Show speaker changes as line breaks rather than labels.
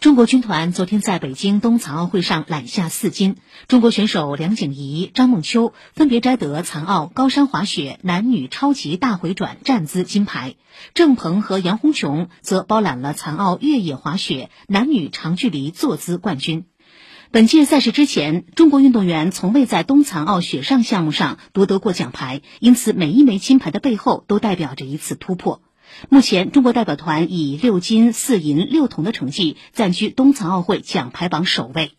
中国军团昨天在北京冬残奥会上揽下四金，中国选手梁景怡、张梦秋分别摘得残奥高山滑雪男女超级大回转站姿金牌，郑鹏和杨红琼则包揽了残奥越野滑雪男女长距离坐姿冠军。本届赛事之前，中国运动员从未在冬残奥雪上项目上夺得过奖牌，因此每一枚金牌的背后都代表着一次突破。目前，中国代表团以六金四银六铜的成绩暂居冬残奥会奖牌榜首位。